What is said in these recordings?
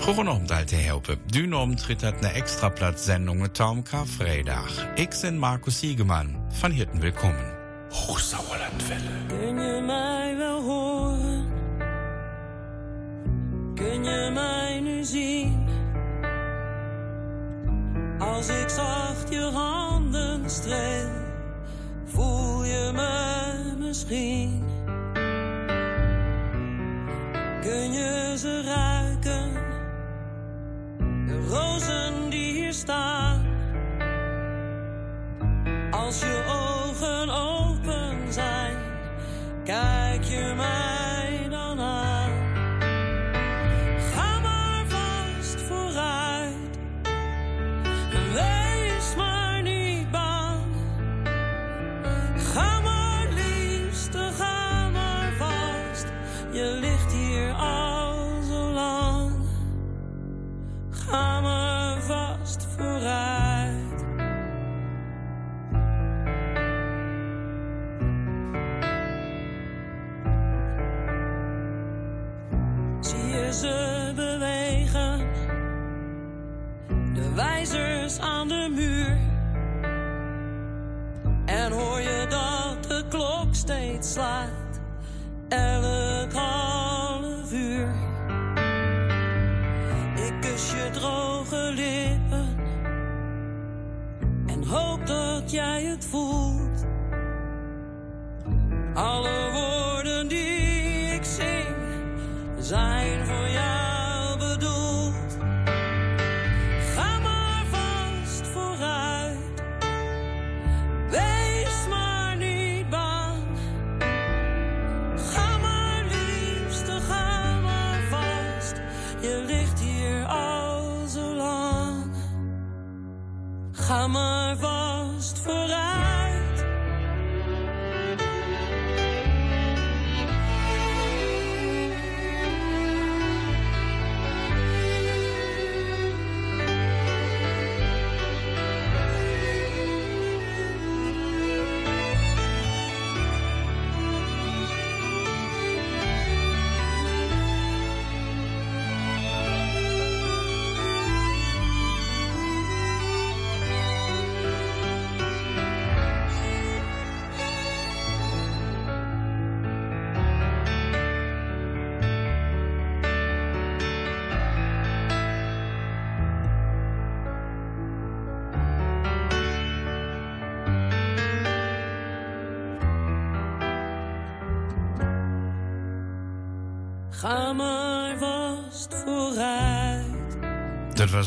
Goedenavond te helpen. Dunom tritt hat eine Extraplatzsendung mit Tom Karfreitag. Ich bin Markus Siegemann. Van Hirten willkommen. Hochsauerlandwelle. Kun je mij wel horen? Kun je mij nu zien? Als ik zacht je handen streel, voel je me misschien? Kun je ze ruiken? Rozen die hier staan. Als je ogen open zijn, kijk je mij slaat, elk half uur. Ik kus je droge lippen en hoop dat jij het voelt. Alle woorden die ik zing zijn Ga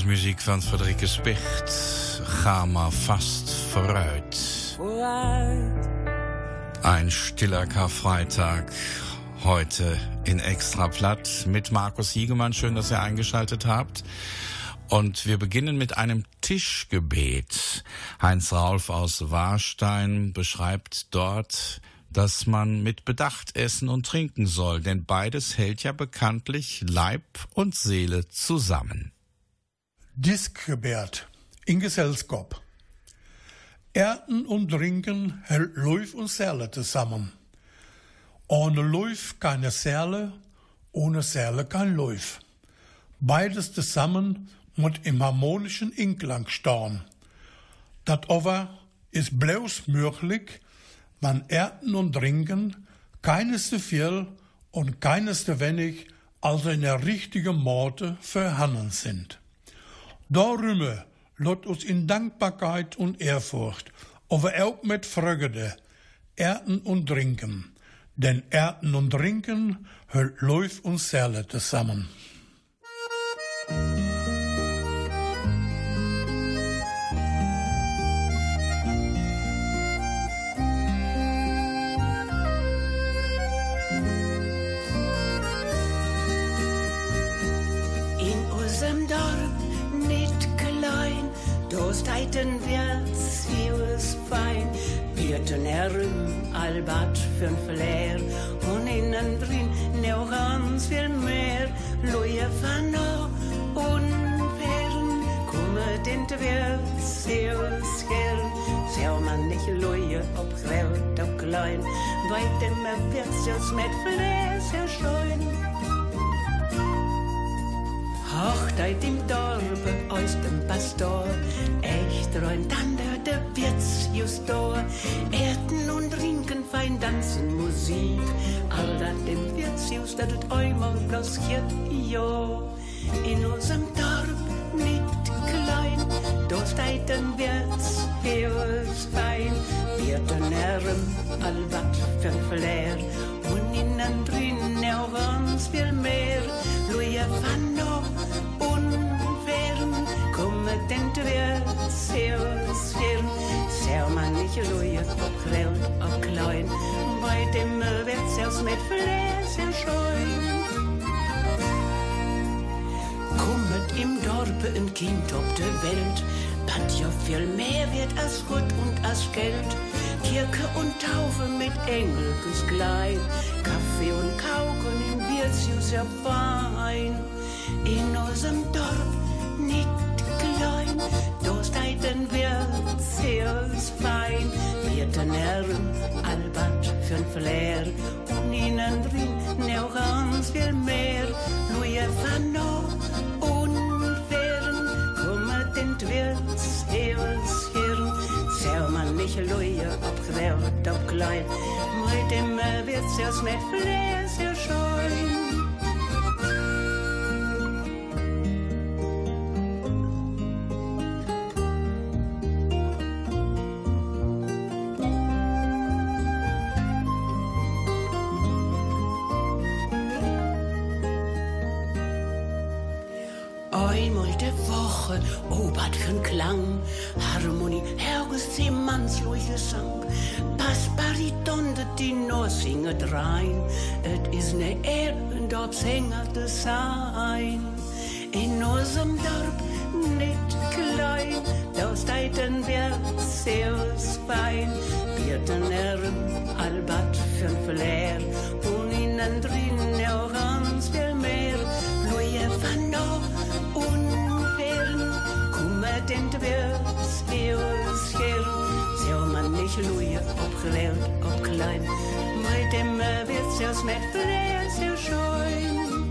was muziek van Frederike Spicht. Ga maar vast vooruit. Ein stiller Karfreitag. Heute in Extra Platt mit Markus Hiegemann. Schön, dass ihr eingeschaltet habt. Und wir beginnen mit einem Tischgebet. Heinz Raulf aus Warstein beschreibt dort, dass man mit Bedacht essen und trinken soll, denn beides hält ja bekanntlich Leib und Seele zusammen. Diskgebet in Gesellskap. Erden und Trinken hält Läuf und Seele zusammen. Ohne Läuf keine Seele, ohne Seele kein Läuf. Beides zusammen muss im harmonischen Inklang stehen. Dat aber ist bloß möglich, wenn Erden und Trinken keines zu viel und keines zu wenig, also in der richtigen Morte vorhanden sind. Darum lot uns in Dankbarkeit und Ehrfurcht, aber auch mit Freude, Erden und Trinken. Denn Erden und Trinken hält Läuf und Seele zusammen. Herum, albat fünf leer, und innen drin noch ganz viel mehr. Loje van nå und fern, kommet inte wir's vieles gern. Ser man nicht loje ob groot ob klein, weit immer wird's jetzt mit Fläse scheuen. Ach, deit im Dorfe aus dem Pastor. Echt rein dann der Wirts just da. Erden und trinken, fein tanzen, Musik. All dat dem Wirts just, dat het einmal bloß ja. In unserem Dorf nicht klein, dort deiten Wirts, heus fein. Wir den Herren, all wat für Flair. Und innen drin auch ganz viel mehr. Luja Fanno kommet den Wirts, heus fern. Ser man nicht Luja, ob grell, ob klein. Dem Wirts, aus mit Flair, sehr scheuen kommet im Dorpe ein Kind ob der Welt, dat ja viel mehr wird als Gut und als Geld. Kirche und Taufe mit Engel gleich, Kaffee und Kauken im Wirtshaus fein. In unserem Dorf nicht klein, da steiten wir sehr fein. Wir den Herren, Albert für'n Flair, und innen drin auch ganz viel mehr. Louis Fano unfairen, kommet in Twirts, Heels, Hirn. Ser man nicht ob grell, ob klein, mit dem wird's erst mit Flair sehr scheuen. Obert für'n Klang, Harmonie, Herges Seemannsloich Gesang, Pass Bariton, dat die nur singet rein, et is ne Ehre, dort singert es sein. In unserem Dorf, nicht klein, da wir sehr fein, wir den Herren, Albert für'n Flair, und innen drin auch Grell, ob klein, mit dem Wirts, erst mit Flair, sehr scheuen.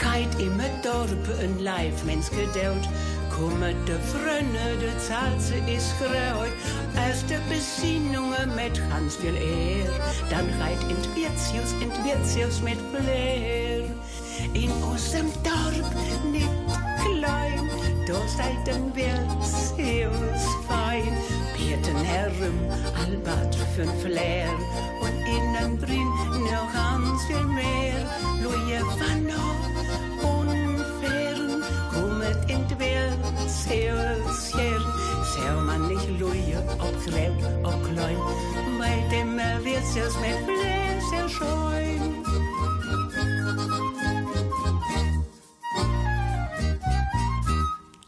Geit immer dorpe een lijf mens gedeeld. Kommen de Frönne, de Zalze is gereut. Als de Besinnungen mit ganz viel Ehr. Dann reit in Wirtsius, in Wirtsius mit Flair. In unserem Dorf nicht klein, da seid den Wirtsius fein. Bierten Herren, Albert für'n Flair. Und innen drin noch ganz viel mehr. Louis Vanno, unfairen, kommet in Wirts, Heus, Herr. Ser man nicht Louis, ob grell, ob klein. Bei dem Wirtsius mit Flair sehr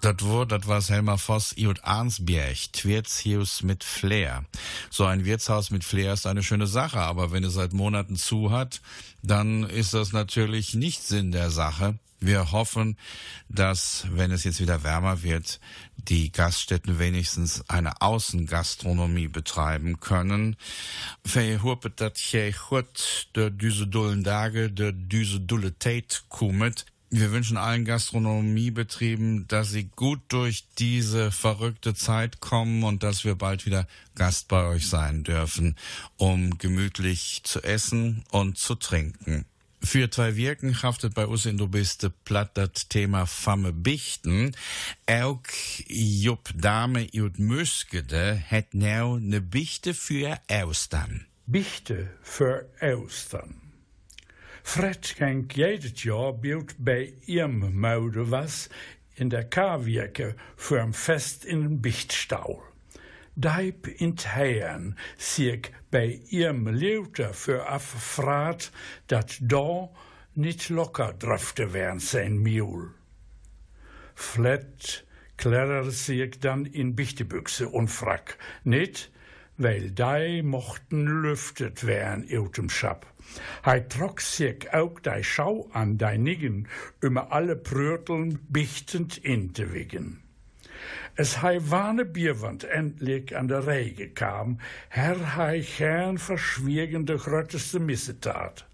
Das Wort, das war Helmer Voss, Iut Arnsbjerg, Wirtshaus mit Flair. So ein Wirtshaus mit Flair ist eine schöne Sache, aber wenn es seit Monaten zu hat, dann ist das natürlich nicht Sinn der Sache. Wir hoffen, dass, wenn es jetzt wieder wärmer wird, die Gaststätten wenigstens eine Außengastronomie betreiben können. Dat gut de düse dullen Tage, de düse dulle Tate kummet. Wir wünschen allen Gastronomiebetrieben, dass sie gut durch diese verrückte Zeit kommen und dass wir bald wieder Gast bei euch sein dürfen, um gemütlich zu essen und zu trinken. Für zwei Wirken haftet bei uns in du bist platt das Thema Famme Bichten. Auch Jupp Dame Jut Müskede het now ne Bichte für Austern. Bichte für Austern. Fred schenk jedes Jahr Bild bei ihrem Maude was in der Karwirke für ein Fest in den Bichtstau. Deib in Heiern sieg bei ihrem Leuter für affrat, dat da nicht locker dröfte während sein Mule. Flat klärer sieg dann in Bichtebüchse und Frack, nicht, weil dei mochten lüftet wären eutem Schab. Hij trok sich auch dei Schau an dei Niggen, über alle Pröteln bichtend in te wiggen. Es hei warne Bierwand endlich an der Rege kam, Herr hei gern verschwiegende grotteste Missetat.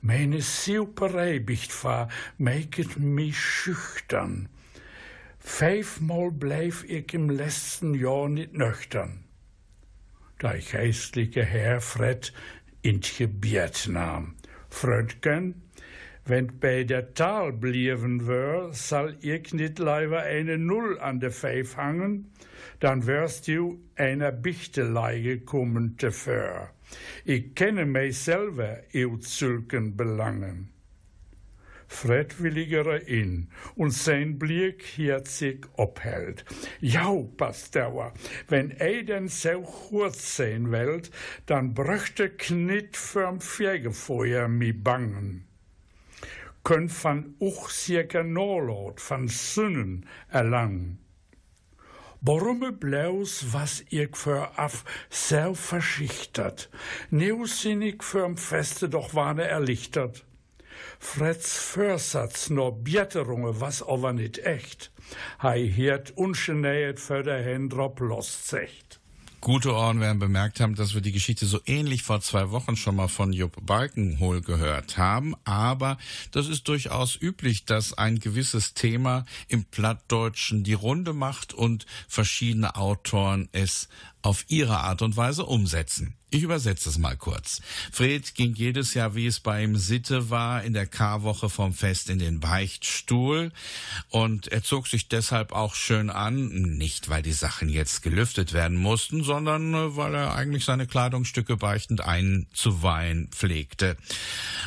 Meine Sauperei war, meiket mich schüchtern. Vijfmal bleef ik im letzten Jahr nicht nüchtern. Da ich geistliche Herr Fred in Gebiet nahm. Frödken, wenn bei der Tal blieven wär, soll ich nicht leider eine Null an de Vijf hangen, dann wärst du einer Bichtelei kommen te. Ich kenne mich selber eu zulken Belangen. Fred willigere in und sein Blick hier sich abhält. Ja, Pastor, wenn er denn so kurz sein wollt, dann bräuchte Knit fürm Fegefeuer mi bangen. Könnt van uch circa Norlot van Sünnen erlangen. Warum bloß was ich für af so verschichtert, neusinnig fürm Feste doch warne erlichtert. Freds Försatz no Bjetterunge was aber nit echt. Hei hiert ungenähet für der Händrop loszecht. Gute Ohren werden bemerkt haben, dass wir die Geschichte so ähnlich vor zwei Wochen schon mal von Jupp Balkenhol gehört haben. Aber das ist durchaus üblich, dass ein gewisses Thema im Plattdeutschen die Runde macht und verschiedene Autoren es auf ihre Art und Weise umsetzen. Ich übersetze es mal kurz. Fred ging jedes Jahr, wie es bei ihm Sitte war, in der Karwoche vom Fest in den Beichtstuhl und er zog sich deshalb auch schön an, nicht weil die Sachen jetzt gelüftet werden mussten, sondern äh, weil er eigentlich seine Kleidungsstücke beichtend einzuweihen pflegte.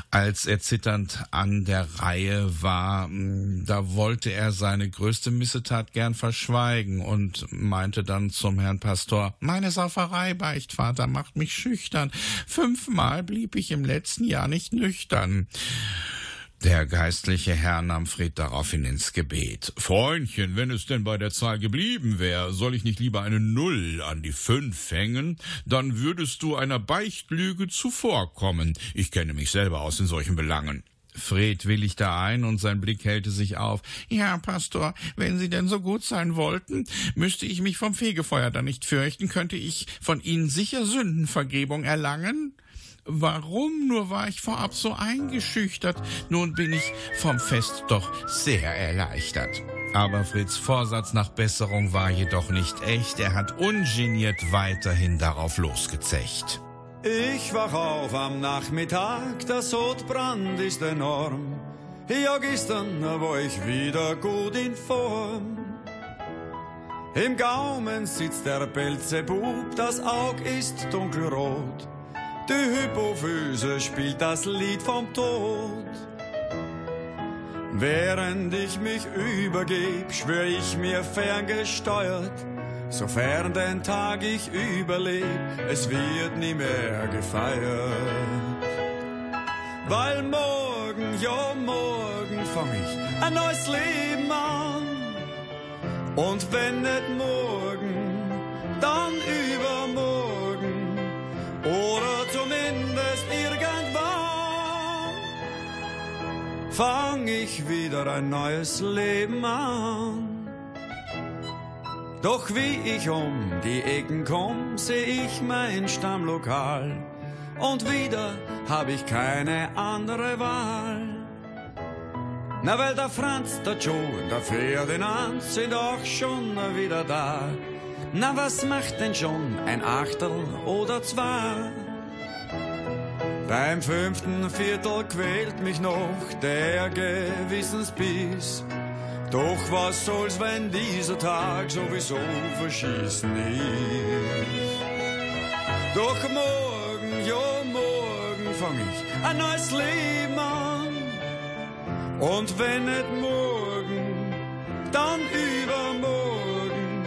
Als er zitternd an der Reihe war, mm, da wollte er seine größte Missetat gern verschweigen und meinte dann zum Herrn Pastor, meine Sauferei, Beichtvater, macht mich schüchtern. Fünfmal blieb ich im letzten Jahr nicht nüchtern. Der geistliche Herr nahm Fred daraufhin ins Gebet. Freundchen, wenn es denn bei der Zahl geblieben wäre, soll ich nicht lieber eine Null an die Fünf hängen? Dann würdest du einer Beichtlüge zuvorkommen. Ich kenne mich selber aus in solchen Belangen. Fred willigte ein und sein Blick hellte sich auf. Ja, Pastor, wenn Sie denn so gut sein wollten, müsste ich mich vom Fegefeuer dann nicht fürchten, könnte ich von Ihnen sicher Sündenvergebung erlangen? Warum nur war ich vorab so eingeschüchtert? Nun bin ich vom Fest doch sehr erleichtert. Aber Freds Vorsatz nach Besserung war jedoch nicht echt. Er hat ungeniert weiterhin darauf losgezecht. Ich wach auf am Nachmittag, der Sodbrand ist enorm. Ja, gestern war ich wieder gut in Form. Im Gaumen sitzt der Belzebub, das Aug ist dunkelrot. Die Hypophyse spielt das Lied vom Tod. Während ich mich übergeb, schwör ich mir ferngesteuert, Sofern den Tag ich überleb, es wird nie mehr gefeiert. Weil morgen, ja morgen fang ich ein neues Leben an. Und wenn nicht morgen, dann übermorgen. Oder zumindest irgendwann fang ich wieder ein neues Leben an. Doch wie ich um die Ecken komm, seh ich mein Stammlokal. Und wieder hab ich keine andere Wahl. Na, weil der Franz, der Joe und der Ferdinand sind auch schon wieder da. Na, was macht denn schon ein Achtel oder zwei? Beim fünften Viertel quält mich noch der Gewissensbiss. Doch was soll's, wenn dieser Tag sowieso verschießen ist? Doch morgen, ja morgen fang ich ein neues Leben an. Und wenn nicht morgen, dann übermorgen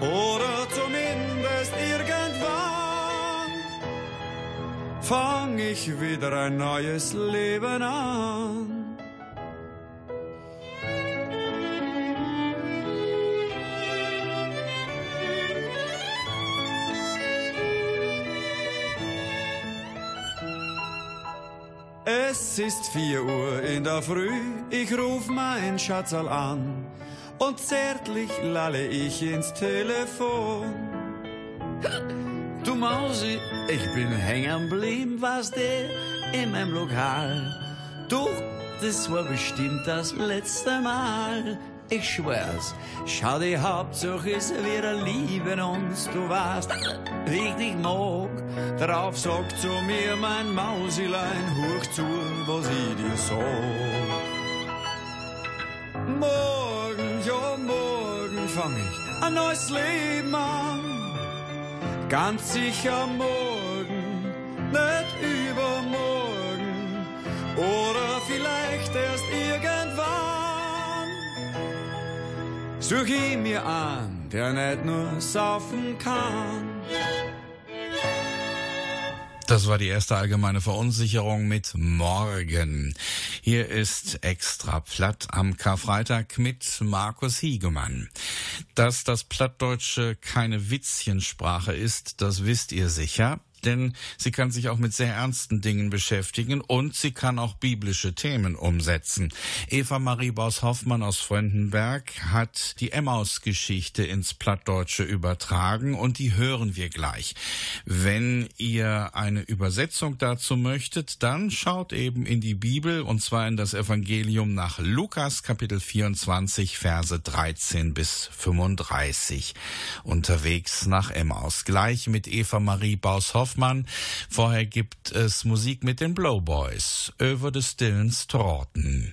oder zumindest irgendwann fang ich wieder ein neues Leben an. Es ist vier Uhr in der Früh, ich ruf mein Schatzal an und zärtlich lalle ich ins Telefon. Du Mausi, ich bin hängen blieben, was der? in meinem Lokal. Doch, das war bestimmt das letzte Mal. Ich schwör's, schau, die Hauptsache ist, wir lieben uns, du ich dich mag. Darauf sagt zu mir mein Mausilein, hoch zu, was ich dir sag. Morgen, ja, morgen fang ich ein neues Leben an. Ganz sicher morgen, nicht übermorgen. Oder vielleicht erst irgendwann. Such ich mir an, der nicht nur saufen kann. Das war die erste allgemeine Verunsicherung mit Morgen. Hier ist extra platt am Karfreitag mit Markus Hiegemann. Dass das Plattdeutsche keine Witzchensprache ist, das wisst ihr sicher denn sie kann sich auch mit sehr ernsten Dingen beschäftigen und sie kann auch biblische Themen umsetzen. Eva Marie Baus-Hoffmann aus Fröndenberg hat die Emmaus-Geschichte ins Plattdeutsche übertragen und die hören wir gleich. Wenn ihr eine Übersetzung dazu möchtet, dann schaut eben in die Bibel und zwar in das Evangelium nach Lukas Kapitel 24 Verse 13 bis 35 unterwegs nach Emmaus. Gleich mit Eva Marie Baus-Hoffmann Hoffmann. Vorher gibt es Musik mit den Blowboys über des stillen Strauten.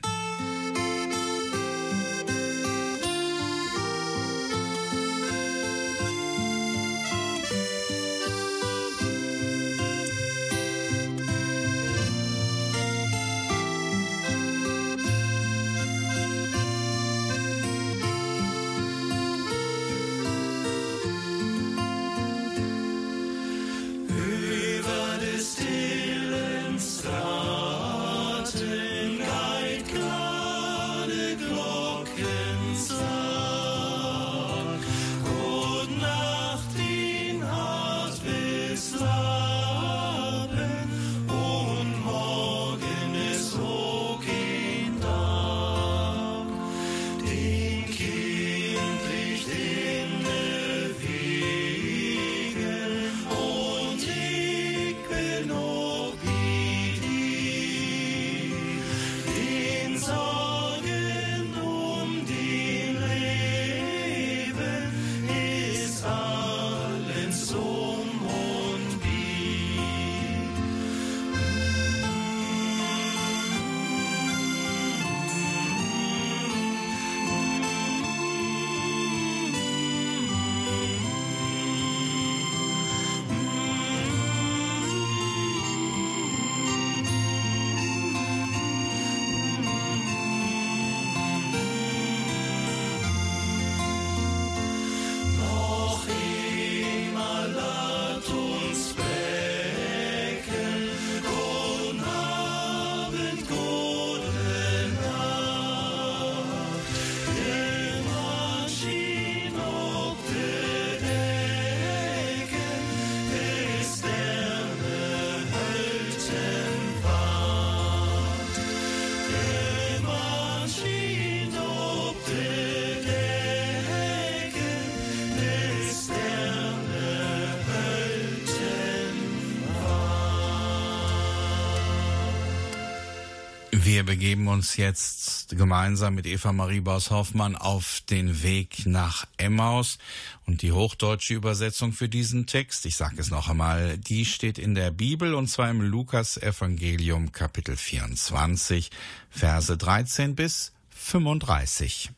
Wir begeben uns jetzt gemeinsam mit Eva Marie Baus-Hoffmann auf den Weg nach Emmaus. Und die hochdeutsche Übersetzung für diesen Text, ich sage es noch einmal, die steht in der Bibel und zwar im Lukas-Evangelium Kapitel 24, Verse 13 bis 35.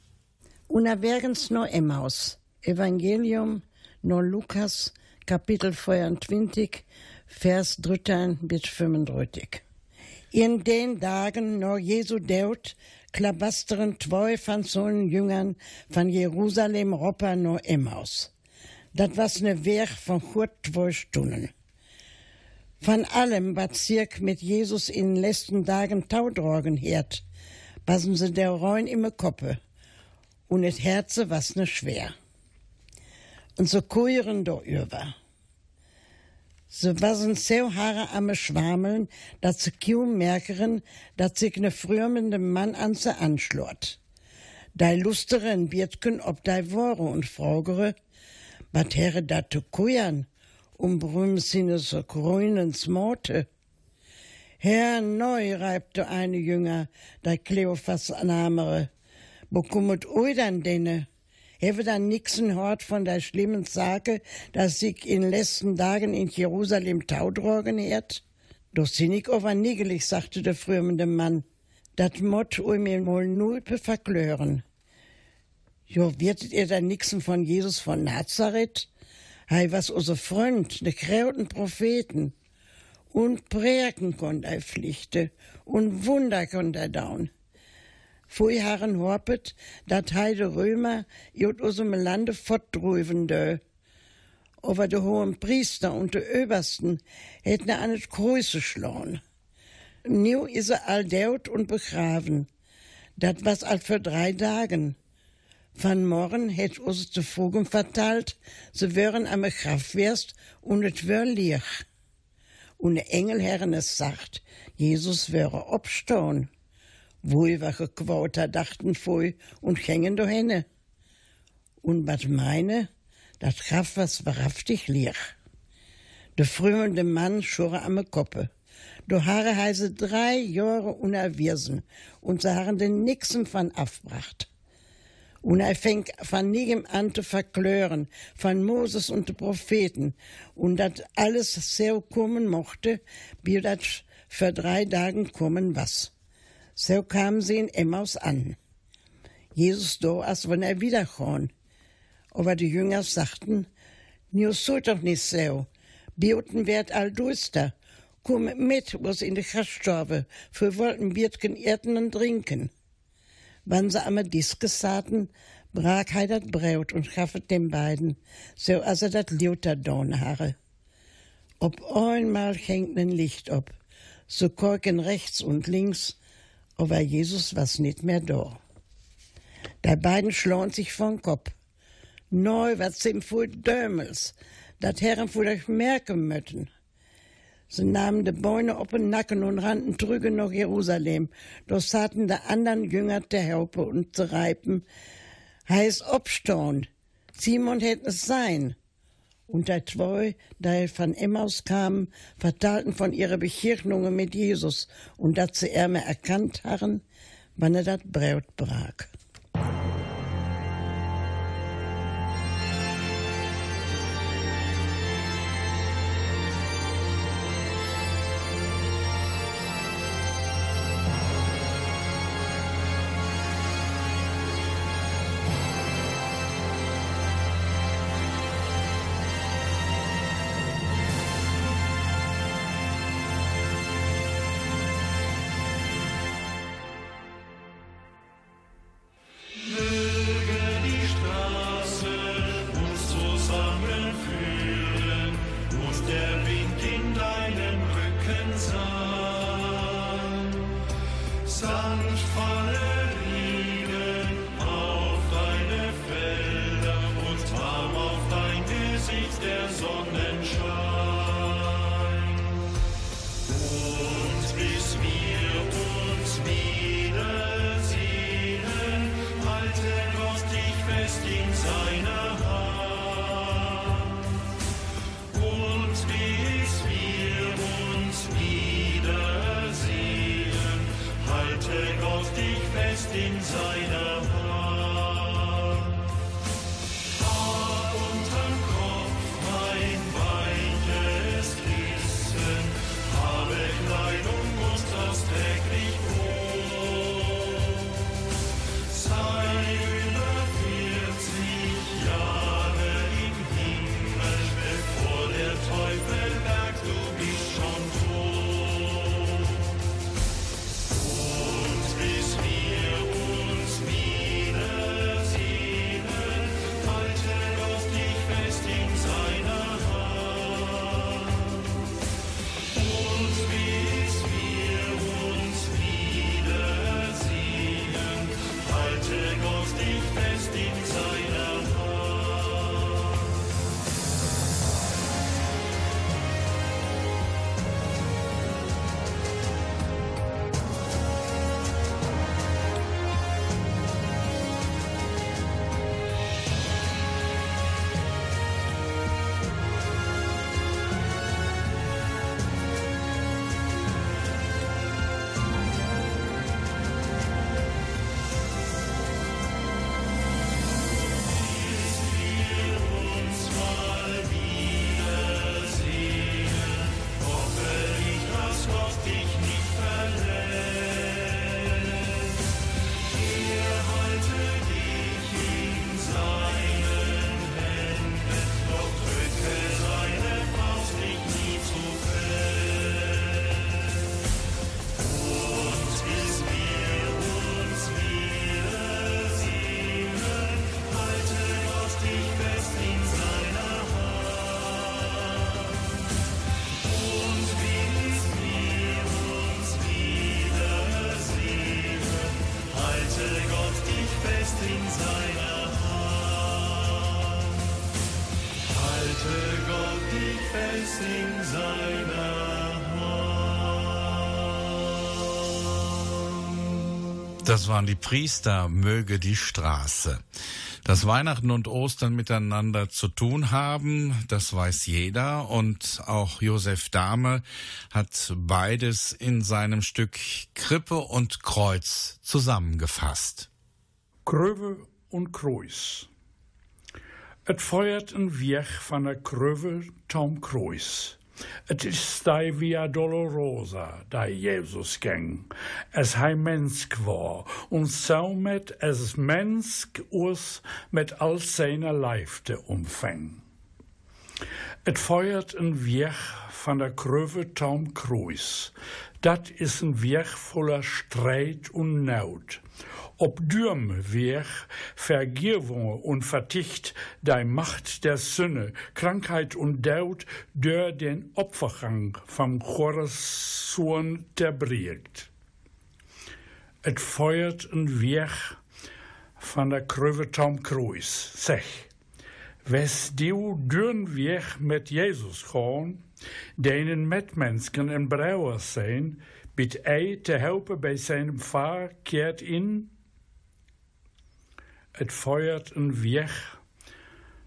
Unterwegs no Emmaus, Evangelium no Lukas, Kapitel 24, Vers 13 bis 35. In den Tagen noch Jesu Deut klabasteren zwei von seinen Jüngern von Jerusalem Ropa no Emmaus. Das was ne Weg von gut zwei Stunden. Von allem, was Zirk mit Jesus in den letzten Tagen taudrogen hört, passen sie der Reun im Koppe und et Herze was ne schwer. Und so kuieren do über. Sie waren so haare am Schwameln, dass sie kaum merken, dass sich ne frühmende Mann an sie anschlort. Dei lusteren Bietken ob dei Wore und fragere, wat herre dat zu kujan, um brüm sinne so grünen Smote. Herr neu reibte eine Jünger, der Kleophas Namere. Bekommet oi dann denne? Hewe dann nixen hort von der schlimmen Sage, dass sich in letzten Tagen in Jerusalem Taudrogen hört? Doch sind ich aber nigelig, sagte der frömende Mann. Dat mott oi mir wohl nur verklören. Jo, wirtet ihr dann nixen von Jesus von Nazareth? Hei was unser Freund, ne krauten Propheten und prägen konnt er pflichte und Wunder konnt er daun. Vorjähren horpet, dat heide Römer jut usem Lande fortdrüven dö. Aber de hohen Priester und de Obersten hätten an et Größe schlauen. Nu is er all deut und begraven. Dat was all für drei Tagen. Van morgen hätt us de Vogel verteilt, se wären am Graf wärst und et wär liech und der Engelherren es sagt, Jesus wäre obstehen. Wohl wache Quoter dachten voll und hängen do henne. Und was meine, dat Kraft was wahrhaftig liech. Der frömende Mann schure am Koppe. Do Haare heise drei Jahre unerwirsen und sie haben den Nixen von abbracht. Und er fängt von nigem an zu verklören, von Moses und den Propheten. Und dat alles so kommen mochte, wie dat für drei Tagen kommen was. So kamen sie in Emmaus an. Jesus do, als wenn er wiederkommt. Aber die Jünger sagten, nu so doch nicht so. Bioten wird all duster. Komm mit, was in die Gaststube. Für wollten Biertgen erden und trinken. Wann sie am dies gesaten, brach hij dat Braut und schaffet den beiden, so als er dat Luther don harre. Ob einmal hängt ein Licht ob, so korken rechts und links, aber Jesus was nicht mehr da. Die beiden schlauen sich von Kopf. Neu was sind voll Dömels, dat Herren voll euch merken möchten. Sie nahmen die Beine op den Nacken und rannten drüben nach Jerusalem. Dort saten die anderen Jünger der Haupe und zu reipen. Heiß obstaunt. Simon hätte es sein. Und die zwei, die von Emmaus kamen, vertalten von ihrer Begegnungen mit Jesus und dass sie er erkannt haben, wann er das Braut brach. Das waren die Priester, möge die Straße. Dass Weihnachten und Ostern miteinander zu tun haben, das weiß jeder und auch Josef Dahme hat beides in seinem Stück Krippe und Kreuz zusammengefasst. Kröwe und Kreuz. Het feuert een weg van de Kröwe Tom Kreuz. Het is die Via Dolorosa, die Jesus ging, als hij mens war, und somit als mens uns mit all seiner Leifte umfang. Het feuert een weg van de Kröwe Tom Kreuz. Dat is een weg voller Streit und Not. Ob dürm Weg, Vergierung und Verticht, dei Macht der Sünne, Krankheit und Daut, dör den Opfergang vom Chorason terbriegt. Et feuert een Weg van der Kröwe Tom Cruise, zeg. Wes die dürn Weg met Jesus gaan, denen metmensken en brouwers zijn, biedt hij te helpen bij zijn vaar keert in. Het feuert een weg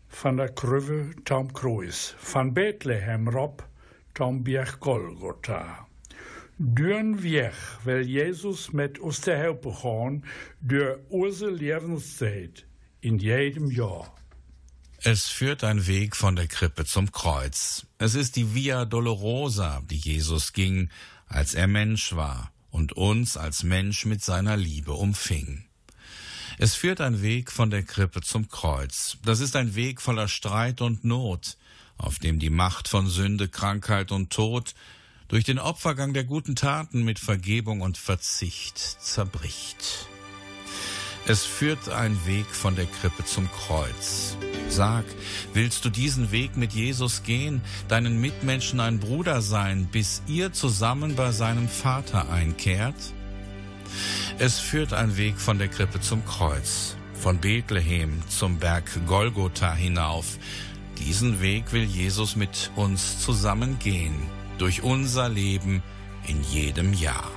van der Kröwe Tom Cruise, van Bethlehem Rob Tom Berg Golgotha. Dürn weg will Jesus met ons te helpen gaan, door onze levenstijd in jedem Jahr. Es führt ein Weg von der Krippe zum Kreuz. Es ist die Via Dolorosa, die Jesus ging, als er Mensch war und uns als Mensch mit seiner Liebe umfing. Es führt ein Weg von der Krippe zum Kreuz. Das ist ein Weg voller Streit und Not, auf dem die Macht von Sünde, Krankheit und Tod durch den Opfergang der guten Taten mit Vergebung und Verzicht zerbricht. Es führt ein Weg von der Krippe zum Kreuz. Sag, willst du diesen Weg mit Jesus gehen, deinen Mitmenschen ein Bruder sein, bis ihr zusammen bei seinem Vater einkehrt? Es führt ein Weg von der Krippe zum Kreuz, von Bethlehem zum Berg Golgotha hinauf. Diesen Weg will Jesus mit uns zusammen gehen, durch unser Leben in jedem Jahr.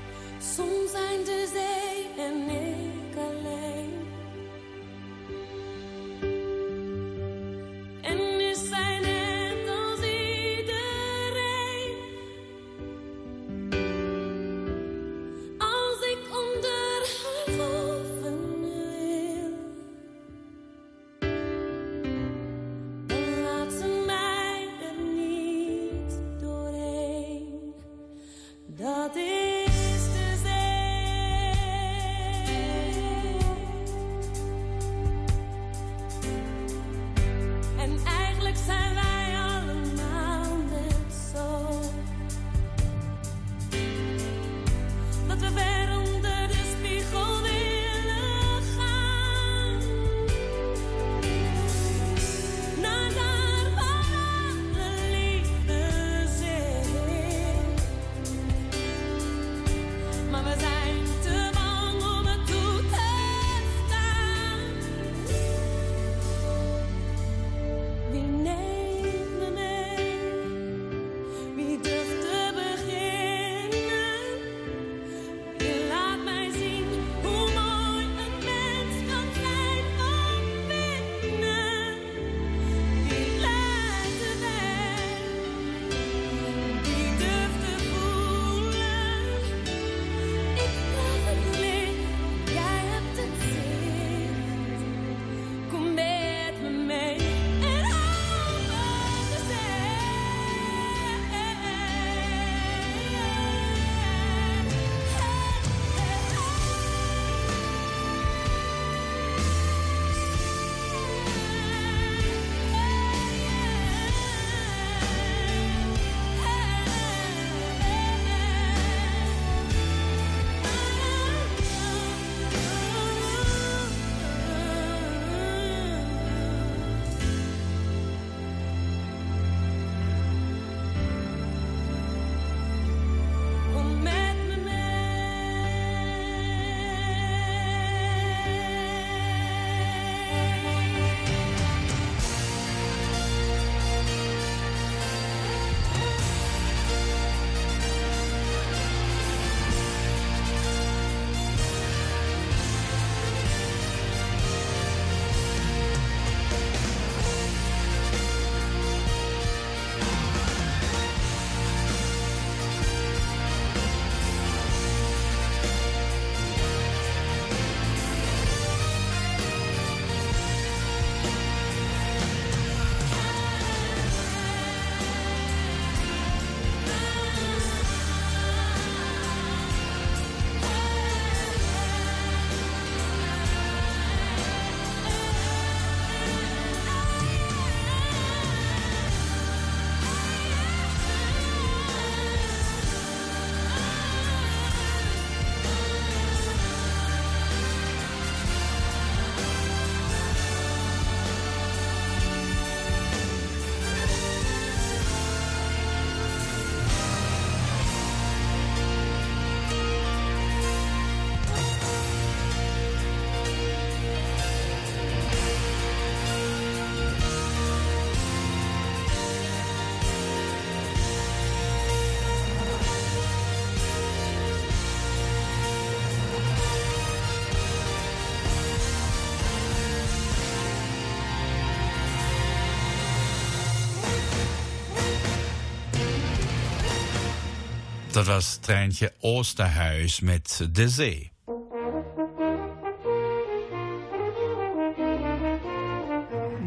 Dat was Treintje Oosterhuis met De Zee.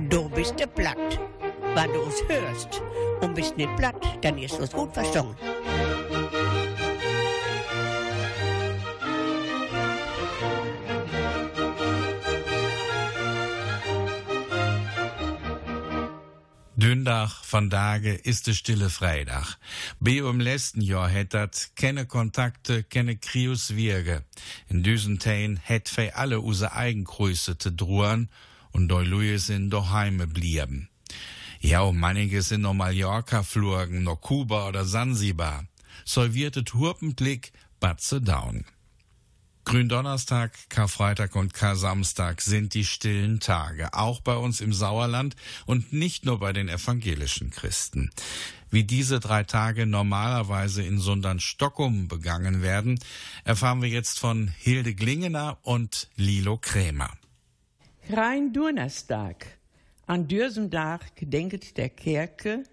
Du bist platt. Wenn du uns hörst und bist nicht platt, dann ist uns gut verstanden. Dündag vandaag is de stille vrijdag. Bij om letzten jaar het dat keine Kontakte, keine Kriuswirge. In diesen Tagen het wij alle onze eigen Größe te drohen und doi Luje sind daheim blieben. Ja, und manche sind nach Mallorca flogen, nach Kuba oder Sansibar. Solviertet Hurpenblick, Batze down. Gründonnerstag, Karfreitag und Kar-Samstag sind die stillen Tage, auch bei uns im Sauerland und nicht nur bei den evangelischen Christen. Wie diese drei Tage normalerweise in Sundern-Stockum begangen werden, erfahren wir jetzt von Hilde Glingener und Lilo Krämer. Rein Donnerstag. An diesem Tag gedenket der Kirche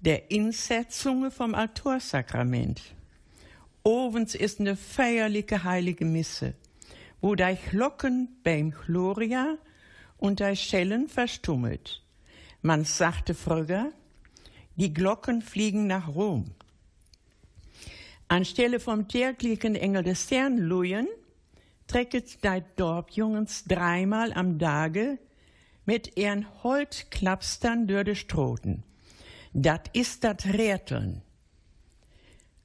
der Insetzungen vom Altorsakrament. Ovens ist eine feierliche heilige Misse, wo die Glocken beim Gloria und die Schellen verstummelt. Man sagte früher, die Glocken fliegen nach Rom. Anstelle vom täglichen Engel des Sternluien trecket die Dorfjungens dreimal am Tage mit ihren Holzklapstern durch die Stroten. Dat ist dat Räteln.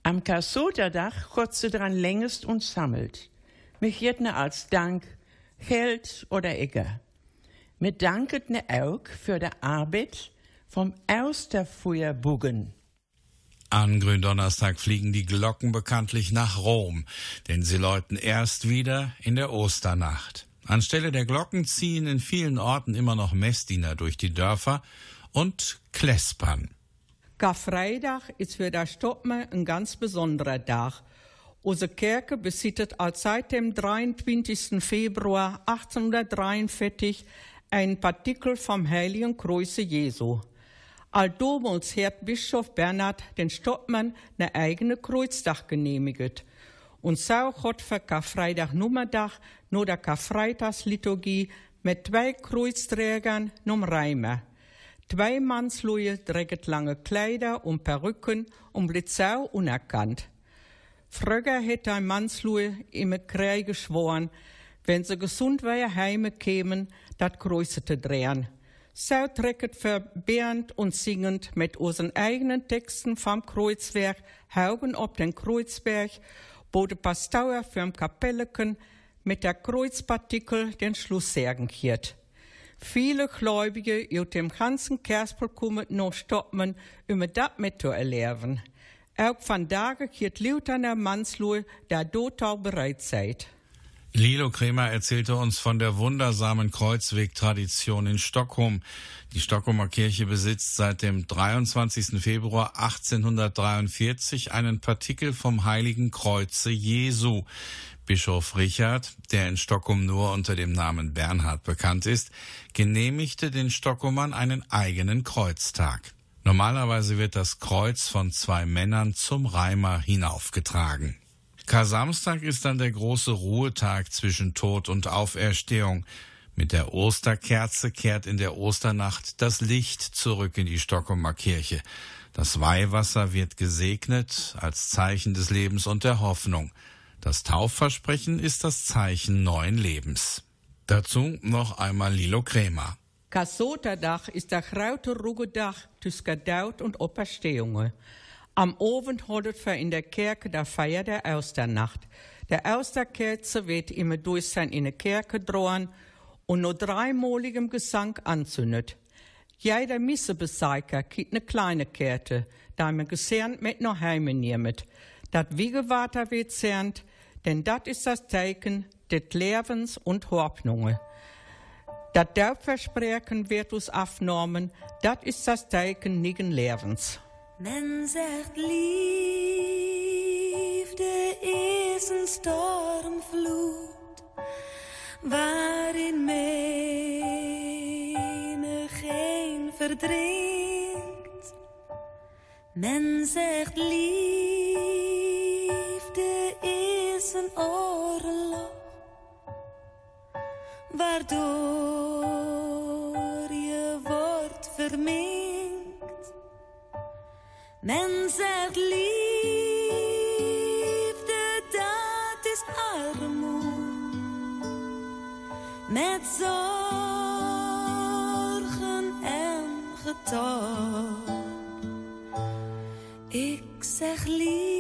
Am Kasoterdach kotze dran längst und sammelt. Mich jetne als Dank Geld oder Egger. Mit danket ne auch für de Arbeit vom Austerfeuerbugen. An Gründonnerstag fliegen die Glocken bekanntlich nach Rom, denn sie läuten erst wieder in der Osternacht. Anstelle der Glocken ziehen in vielen Orten immer noch Messdiener durch die Dörfer und kläspern. Karfreitag ist für das Stoppmann ein ganz besonderer Tag. Unsere Kirche besitzt seit dem 23. Februar 1843 ein Partikel vom Heiligen Kreuz Jesu. Aldobels hat Bischof Bernhard den Stoppmann eine eigene Kreuzdach genehmigt. Und so hat für Karfreitag Nummerdach nur der Karfreitagsliturgie mit zwei Kreuzträgern num Reimer. Zwei Mannsleute tragen lange Kleider und Perücken und blitzau unerkannt. Früher hätte ein Mannsleute im Krieg geschworen, wenn sie gesund wäre heime kämen, Kreuze zu drehen. So trecket verbehrend und singend mit unseren eigenen Texten vom Kreuzwerk Haugen op den Kreuzberg, wo de Pastor fürm Kapelleken mit der Kreuzpartikel den Schluss sagen hiert. Viele Gläubige aus dem ganzen Kerspel kommen noch stoppen, um das mit zu erleben. Auch von dagen geht Lieutenant Manslui, der dort auch bereit seid. Lilo Kremer erzählte uns von der wundersamen Kreuzwegtradition in Stockholm. Die Stockholmer Kirche besitzt seit dem 23. Februar 1843 einen Partikel vom Heiligen Kreuze Jesu. Bischof Richard, der in Stockholm nur unter dem Namen Bernhard bekannt ist, genehmigte den Stockholmern einen eigenen Kreuztag. Normalerweise wird das Kreuz von zwei Männern zum Reimer hinaufgetragen. Kar-Samstag ist dann der große Ruhetag zwischen Tod und Auferstehung. Mit der Osterkerze kehrt in der Osternacht das Licht zurück in die Stockholmer Kirche. Das Weihwasser wird gesegnet als Zeichen des Lebens und der Hoffnung. Das Taufversprechen ist das Zeichen neuen Lebens. Dazu noch einmal Lilo Krämer. Kasoterdach ist der grote Ruggedach tussen Dood und Auferstehungen. Am Abend holdet wir in der Kirche der Feier der Austernacht. Der Austerkerze wird immer durch sein in der Kirche drohen und nur dreimaligem Gesang anzündet. Jeder Missebeseiker kriegt eine kleine Kerte, da man gesehnt mit nach Heime nimmt. Dat Wiegewater wird zernt, denn dat ist das Zeichen des Lebens und Hoffnungen. Dat Taubversprechen wird uns afnormen, dat ist das Zeichen nigen Lebens. Men zegt liefde is een stormvloed waarin menigeen verdrinkt. Men zegt liefde oorlog, waardoor je wordt verminkt. Men zegt liefde, dat is armoede. Met zorgen en getal. Ik zeg liefde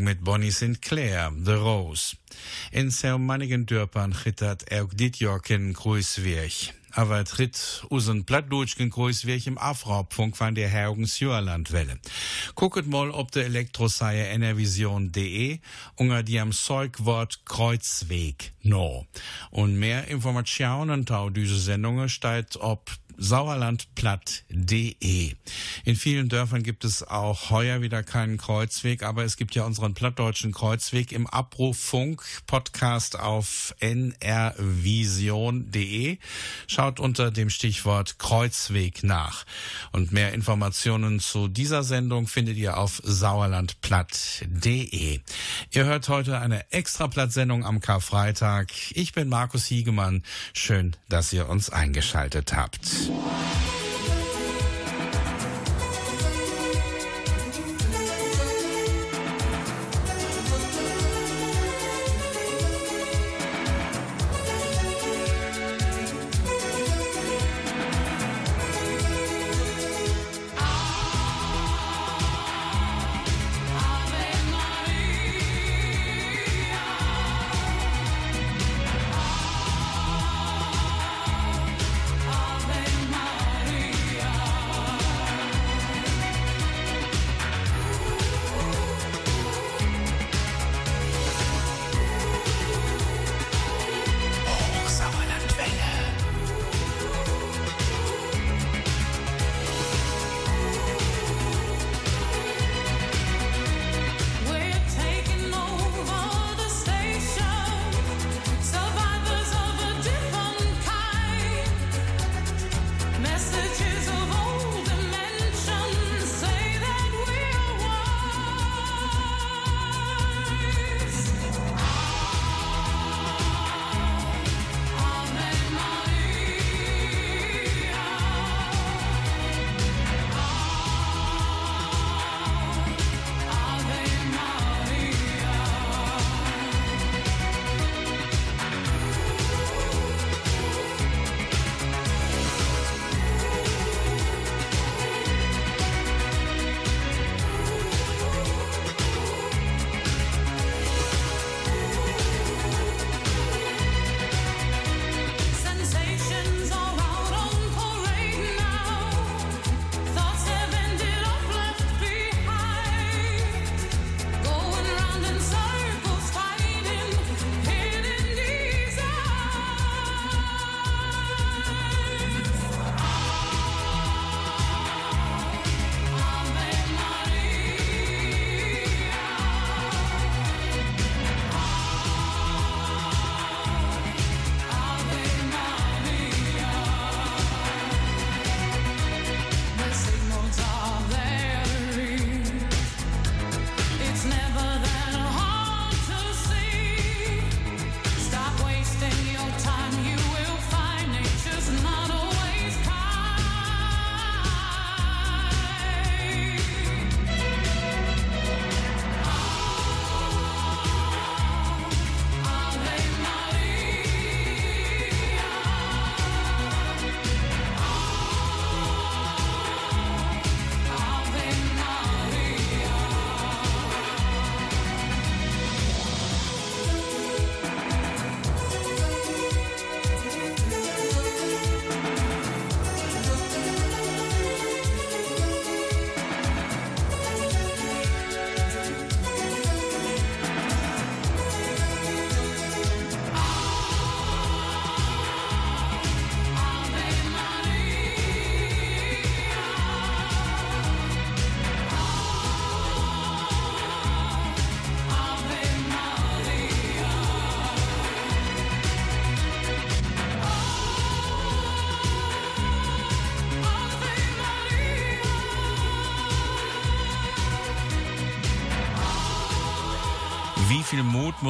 Musik mit Bonnie Sinclair, The Rose. In so mannigen Dörpern gittert auch dit kein Grußweg. Aber tritt usen plattdeutschen Grußweg im Afraubfunk von der Hergens Jörlandwelle. Gucket mal ob der Elektroseier enervision.de unter die am Zeugwort Kreuzweg no. Und mehr Informationen tau diese Sendungen steht ob sauerlandplatt.de. In vielen Dörfern gibt es auch heuer wieder keinen Kreuzweg, aber es gibt ja unseren plattdeutschen Kreuzweg im Abruf-Funk Podcast auf nrvision.de. Schaut unter dem Stichwort Kreuzweg nach. Und mehr Informationen zu dieser Sendung findet ihr auf sauerlandplatt.de. Ihr hört heute eine Extraplatt-Sendung am Karfreitag. Ich bin Markus Hiegemann. Schön, dass ihr uns eingeschaltet habt. Deus.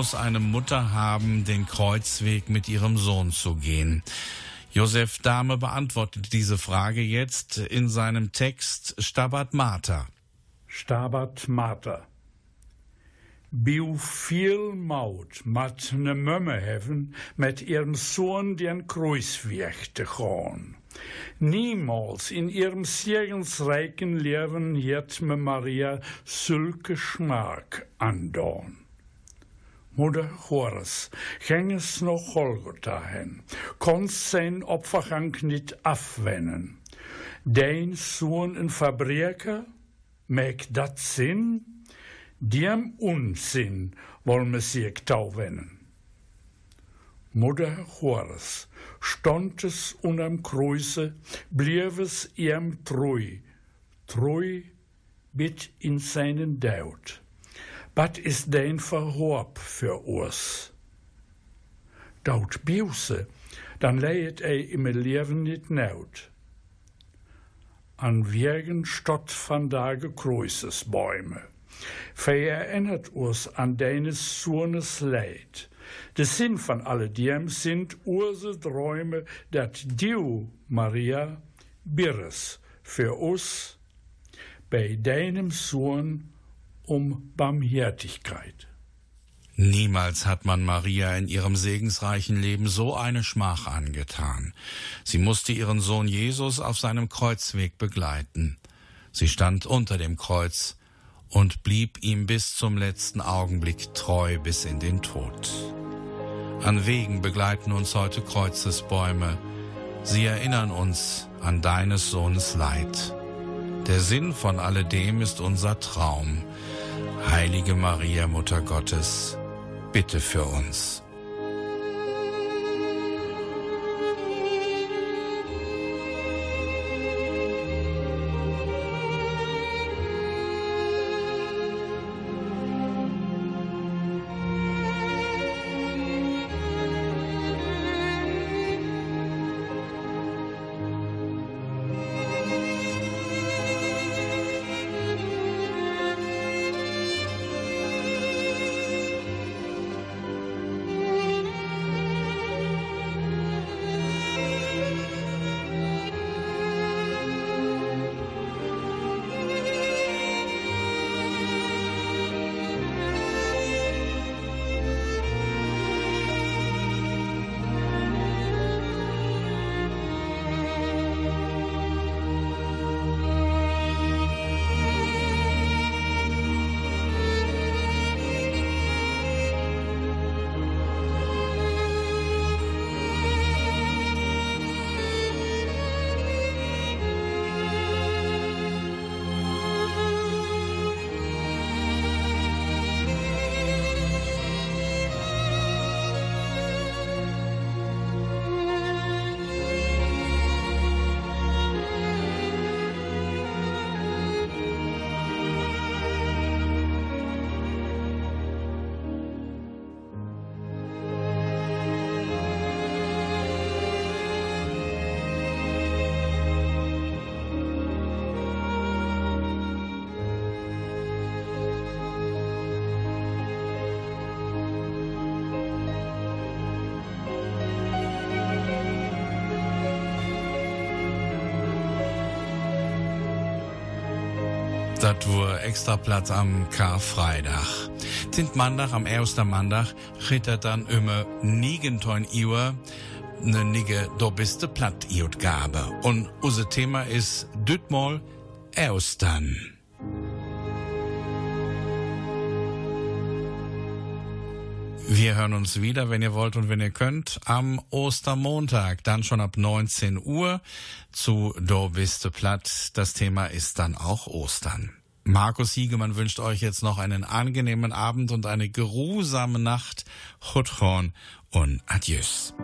Muss eine Mutter haben, den Kreuzweg mit ihrem Sohn zu gehen? Josef Dahme beantwortet diese Frage jetzt in seinem Text Stabat Mater. Stabat Mater. Biu viel Maut mat ne Mömme heffen met ihrem Sohn den Kreuzweg te gaan. Niemals in ihrem segensreichen Leben hat me Maria sulke Schmack andauern. Moeder Horace ging es noch Golgotha hin, konst zijn opvergang niet afwennen. Dein Sohn in Fabrike, mek dat Sinn? Diem Unsinn wollen wir sich tauwennen. Mutter Horace stond es unterm Kreuse, blieb es ihm treu, treu bit in seinen Daut. Wat is dein Verhorb für uns? Daut Biuse, dann leiet ei im Leben nit naut. An Wegen stott van Dage Kreuzesbäume. Verinnert uns an deines Sohnes Leid. Der Sinn von alledem sind urse Träume, dat du, Maria, birres für uns bei deinem Sohn um Barmherzigkeit. Niemals hat man Maria in ihrem segensreichen Leben so eine Schmach angetan. Sie musste ihren Sohn Jesus auf seinem Kreuzweg begleiten. Sie stand unter dem Kreuz und blieb ihm bis zum letzten Augenblick treu bis in den Tod. An Wegen begleiten uns heute Kreuzesbäume. Sie erinnern uns an deines Sohnes Leid. Der Sinn von alledem ist unser Traum. Heilige Maria, Mutter Gottes, bitte für uns. Das war extra Platz am Karfreitag. Sind Mandag am ersten Mandag rittert dann immer niegentoin Uhr ne nige do biste platt Gabe. Und unser Thema ist dütmol Austern. Wir hören uns wieder, wenn ihr wollt und wenn ihr könnt, am Ostermontag, dann schon ab 19 Uhr zu Do biste platt. Das Thema ist dann auch Ostern. Markus Hiegemann wünscht euch jetzt noch einen angenehmen Abend und eine geruhsame Nacht. Chutron und Adieus.